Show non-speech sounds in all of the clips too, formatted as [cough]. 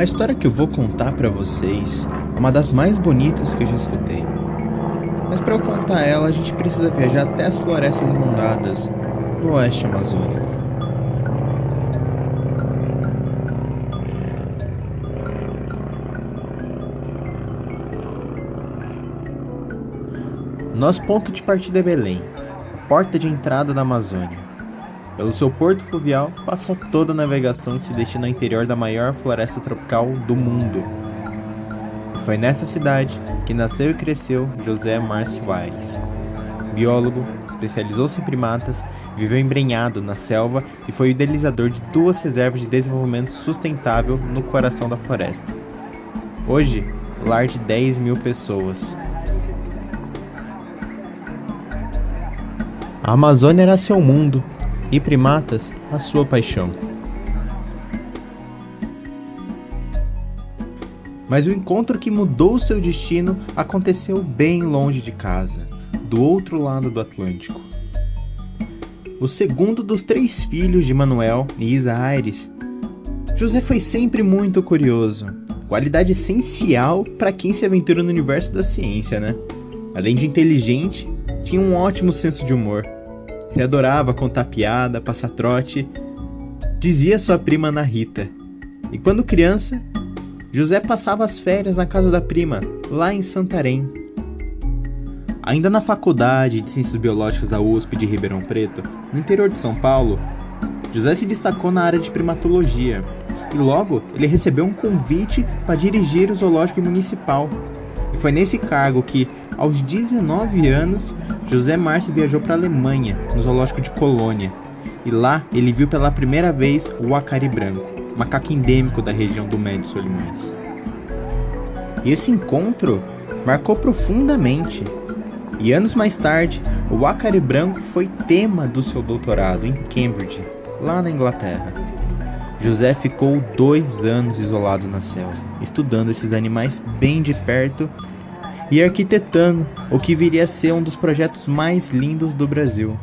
A história que eu vou contar para vocês é uma das mais bonitas que eu já escutei. Mas para eu contar ela, a gente precisa viajar até as florestas inundadas do oeste amazônico. Nosso ponto de partida é Belém, porta de entrada da Amazônia. Pelo seu porto fluvial passa toda a navegação que se destina ao interior da maior floresta tropical do mundo. E foi nessa cidade que nasceu e cresceu José Márcio Aires. Biólogo, especializou-se em primatas, viveu embrenhado na selva e foi o idealizador de duas reservas de desenvolvimento sustentável no coração da floresta. Hoje, lar de 10 mil pessoas. A Amazônia era seu mundo, e primatas a sua paixão. Mas o encontro que mudou seu destino aconteceu bem longe de casa, do outro lado do Atlântico. O segundo dos três filhos de Manuel e Isa Aires, José foi sempre muito curioso, qualidade essencial para quem se aventura no universo da ciência, né? Além de inteligente, tinha um ótimo senso de humor ele adorava contar piada, passar trote, dizia sua prima Ana Rita. E quando criança, José passava as férias na casa da prima, lá em Santarém. Ainda na faculdade de Ciências Biológicas da USP de Ribeirão Preto, no interior de São Paulo, José se destacou na área de primatologia e logo ele recebeu um convite para dirigir o zoológico municipal. E foi nesse cargo que, aos 19 anos, José Márcio viajou para a Alemanha, no zoológico de Colônia, e lá ele viu pela primeira vez o acari branco, macaco endêmico da região do Médio Solimões. E esse encontro marcou profundamente. E anos mais tarde, o acari branco foi tema do seu doutorado em Cambridge, lá na Inglaterra. José ficou dois anos isolado na selva, estudando esses animais bem de perto e arquitetando o que viria a ser um dos projetos mais lindos do Brasil.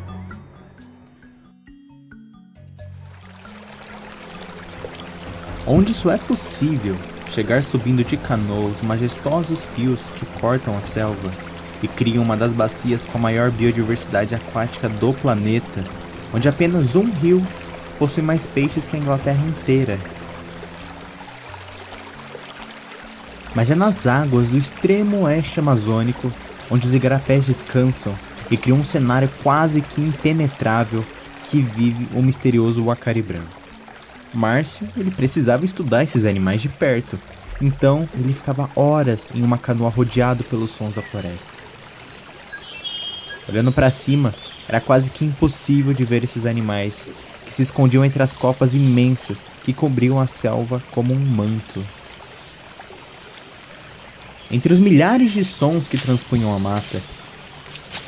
Onde isso é possível, chegar subindo de canoa os majestosos rios que cortam a selva e criam uma das bacias com a maior biodiversidade aquática do planeta, onde apenas um rio possui mais peixes que a Inglaterra inteira mas é nas águas do extremo oeste amazônico onde os igarapés descansam e criam um cenário quase que impenetrável que vive o misterioso Wakari branco. Márcio, ele precisava estudar esses animais de perto, então ele ficava horas em uma canoa rodeado pelos sons da floresta. Olhando para cima, era quase que impossível de ver esses animais que se escondiam entre as copas imensas que cobriam a selva como um manto. Entre os milhares de sons que transpunham a mata,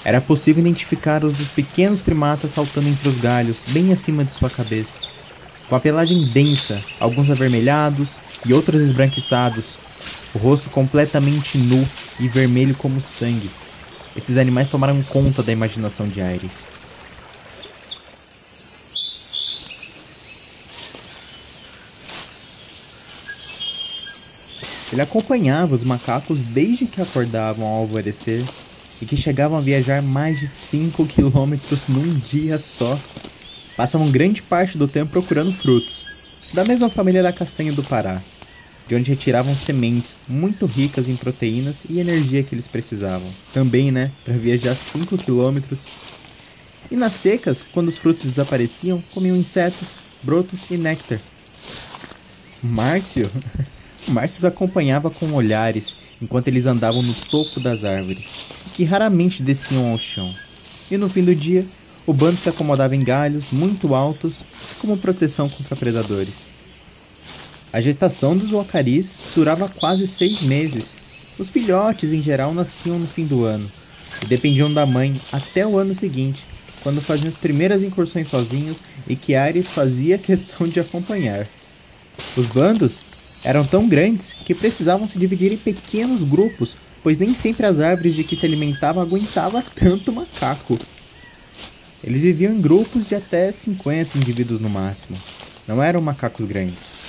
era possível identificar os dos pequenos primatas saltando entre os galhos, bem acima de sua cabeça. Com a pelagem densa, alguns avermelhados e outros esbranquiçados, o rosto completamente nu e vermelho como sangue. Esses animais tomaram conta da imaginação de Aires. Ele acompanhava os macacos desde que acordavam ao alvorecer e que chegavam a viajar mais de 5 quilômetros num dia só. Passavam grande parte do tempo procurando frutos, da mesma família da castanha do Pará, de onde retiravam sementes muito ricas em proteínas e energia que eles precisavam. Também, né, para viajar 5 quilômetros. E nas secas, quando os frutos desapareciam, comiam insetos, brotos e néctar. Márcio [laughs] Márcio os acompanhava com olhares enquanto eles andavam no topo das árvores, que raramente desciam ao chão. E no fim do dia, o bando se acomodava em galhos muito altos como proteção contra predadores. A gestação dos wacaris durava quase seis meses. Os filhotes, em geral, nasciam no fim do ano e dependiam da mãe até o ano seguinte, quando faziam as primeiras incursões sozinhos e que Ares fazia [laughs] questão de acompanhar. Os bandos eram tão grandes que precisavam se dividir em pequenos grupos, pois nem sempre as árvores de que se alimentavam aguentavam tanto macaco. Eles viviam em grupos de até 50 indivíduos no máximo. Não eram macacos grandes.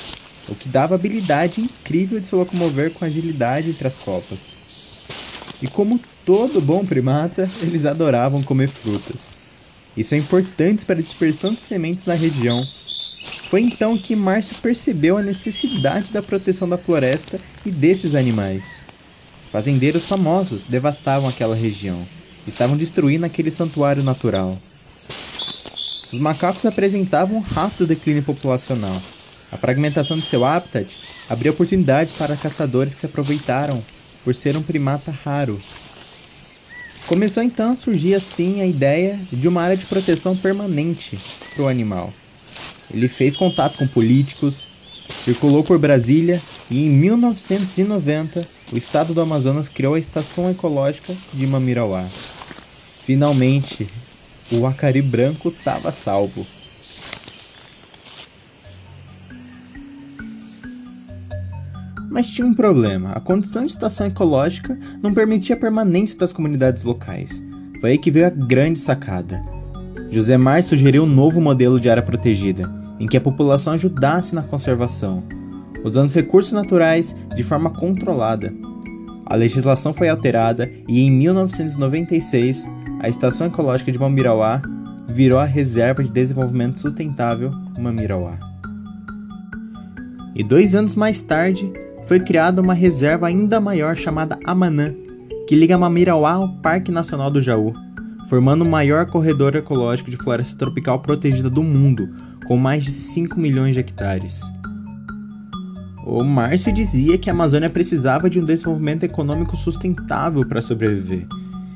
o que dava habilidade incrível de se locomover com agilidade entre as copas. E como todo bom primata, eles adoravam comer frutas. Isso é importante para a dispersão de sementes na região. Foi então que Márcio percebeu a necessidade da proteção da floresta e desses animais. Fazendeiros famosos devastavam aquela região, estavam destruindo aquele santuário natural. Os macacos apresentavam um rápido declínio populacional. A fragmentação de seu habitat abriu oportunidades para caçadores que se aproveitaram por ser um primata raro. Começou então a surgir assim a ideia de uma área de proteção permanente para o animal. Ele fez contato com políticos, circulou por Brasília e em 1990 o estado do Amazonas criou a Estação Ecológica de Mamirauá. Finalmente, o acari branco estava salvo. Mas tinha um problema: a condição de estação ecológica não permitia a permanência das comunidades locais. Foi aí que veio a grande sacada. José Mar sugeriu um novo modelo de área protegida, em que a população ajudasse na conservação, usando os recursos naturais de forma controlada. A legislação foi alterada e em 1996 a Estação Ecológica de Mamirauá virou a Reserva de Desenvolvimento Sustentável Mamirauá. E dois anos mais tarde, foi criada uma reserva ainda maior chamada Amanã, que liga Mamirauá ao Parque Nacional do Jaú, formando o maior corredor ecológico de floresta tropical protegida do mundo, com mais de 5 milhões de hectares. O Márcio dizia que a Amazônia precisava de um desenvolvimento econômico sustentável para sobreviver,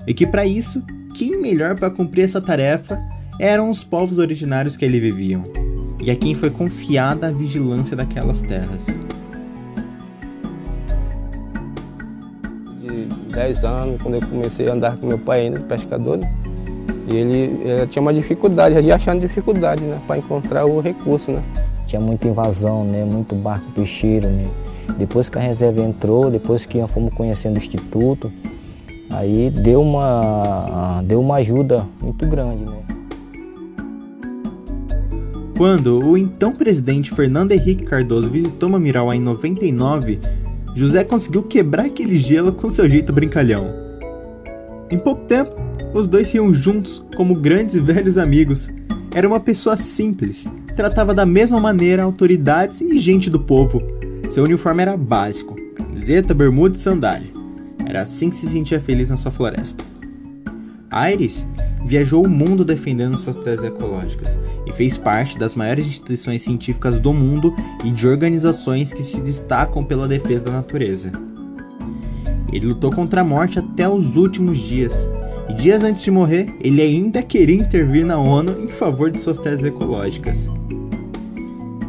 e que para isso, quem melhor para cumprir essa tarefa eram os povos originários que ali viviam, e a quem foi confiada a vigilância daquelas terras. 10 anos, quando eu comecei a andar com meu pai ainda, pescador, né? E ele, ele, tinha uma dificuldade, já achando dificuldade, né, para encontrar o recurso, né. Tinha muita invasão, né, muito barco peixeiro, né. Depois que a reserva entrou, depois que fomos conhecendo o instituto, aí deu uma, deu uma ajuda muito grande, né. Quando o então presidente Fernando Henrique Cardoso visitou Mamirauá em 99, José conseguiu quebrar aquele gelo com seu jeito brincalhão. Em pouco tempo, os dois riam juntos como grandes velhos amigos. Era uma pessoa simples, tratava da mesma maneira autoridades e gente do povo. Seu uniforme era básico: camiseta, bermuda e sandália. Era assim que se sentia feliz na sua floresta. Aires viajou o mundo defendendo suas teses ecológicas e fez parte das maiores instituições científicas do mundo e de organizações que se destacam pela defesa da natureza. Ele lutou contra a morte até os últimos dias, e dias antes de morrer, ele ainda queria intervir na ONU em favor de suas teses ecológicas.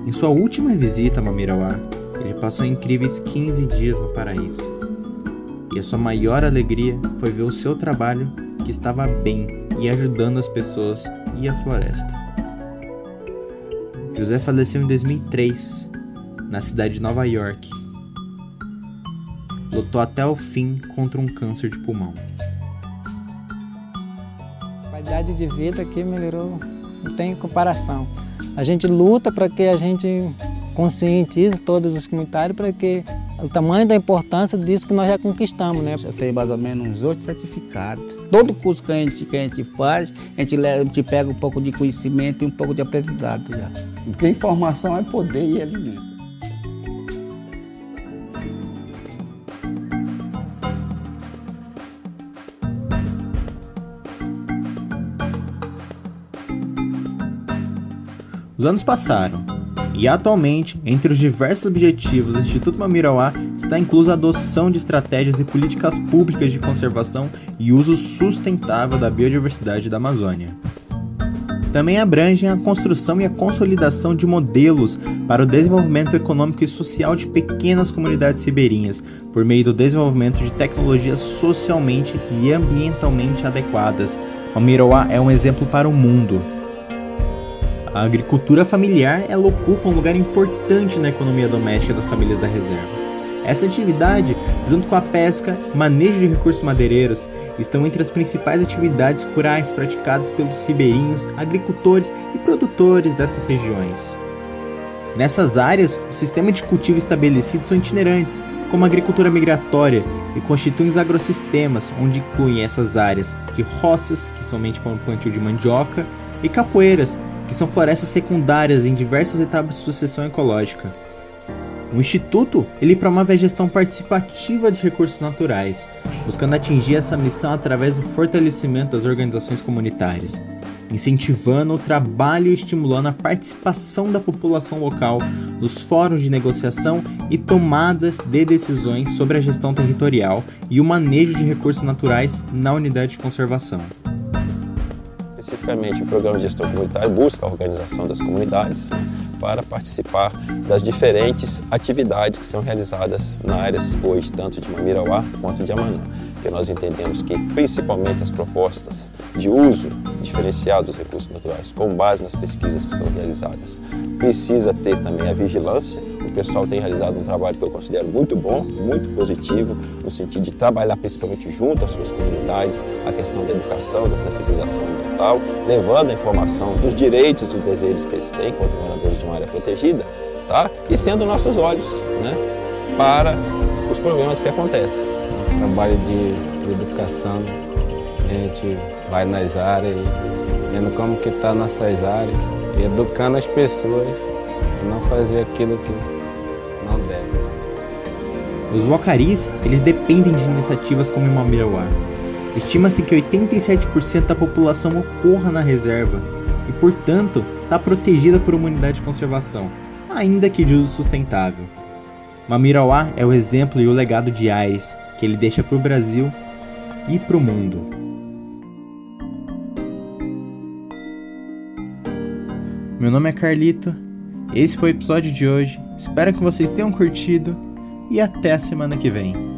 Em sua última visita a Mamirauá, ele passou incríveis 15 dias no paraíso. E a sua maior alegria foi ver o seu trabalho que estava bem e ajudando as pessoas e a floresta. José faleceu em 2003, na cidade de Nova York. Lutou até o fim contra um câncer de pulmão. Qualidade de vida aqui melhorou, não tem comparação. A gente luta para que a gente conscientize todos os comunitários para que o tamanho da importância disso que nós já conquistamos, né? Eu tenho mais ou menos uns oito certificados todo curso que a gente, que a gente faz, a gente, a gente pega um pouco de conhecimento e um pouco de aprendizado já. Porque informação é poder e alimento. Os anos passaram e atualmente, entre os diversos objetivos do Instituto Mamirauá está inclusa a adoção de estratégias e políticas públicas de conservação e uso sustentável da biodiversidade da Amazônia. Também abrangem a construção e a consolidação de modelos para o desenvolvimento econômico e social de pequenas comunidades ribeirinhas, por meio do desenvolvimento de tecnologias socialmente e ambientalmente adequadas. O Miroá é um exemplo para o mundo. A agricultura familiar ela ocupa um lugar importante na economia doméstica das famílias da reserva. Essa atividade, junto com a pesca manejo de recursos madeireiros, estão entre as principais atividades rurais praticadas pelos ribeirinhos, agricultores e produtores dessas regiões. Nessas áreas, o sistema de cultivo estabelecido são itinerantes, como a agricultura migratória, e constituem os agrossistemas, onde incluem essas áreas de roças, que somente para o plantio de mandioca, e capoeiras, que são florestas secundárias em diversas etapas de sucessão ecológica. O Instituto ele promove a gestão participativa de recursos naturais, buscando atingir essa missão através do fortalecimento das organizações comunitárias, incentivando o trabalho e estimulando a participação da população local nos fóruns de negociação e tomadas de decisões sobre a gestão territorial e o manejo de recursos naturais na unidade de conservação. Especificamente, o Programa de Gestão Comunitária busca a organização das comunidades para participar das diferentes atividades que são realizadas na áreas hoje, tanto de Mamirauá quanto de Amanã porque nós entendemos que principalmente as propostas de uso diferenciado dos recursos naturais, com base nas pesquisas que são realizadas, precisa ter também a vigilância. O pessoal tem realizado um trabalho que eu considero muito bom, muito positivo, no sentido de trabalhar principalmente junto às suas comunidades, a questão da educação, da sensibilização ambiental, levando a informação dos direitos e deveres que eles têm como moradores de uma área protegida, tá? e sendo nossos olhos né, para os problemas que acontecem trabalho de, educação. A gente vai nas áreas vendo como que está nossas áreas educando as pessoas a não fazer aquilo que não deve. Os Wacaris, eles dependem de iniciativas como o. Estima-se que 87% da população ocorra na reserva e, portanto, está protegida por uma unidade de conservação, ainda que de uso sustentável. Mamirauá é o exemplo e o legado de Aires, que ele deixa para o Brasil e para o mundo. Meu nome é Carlito, esse foi o episódio de hoje. Espero que vocês tenham curtido e até a semana que vem.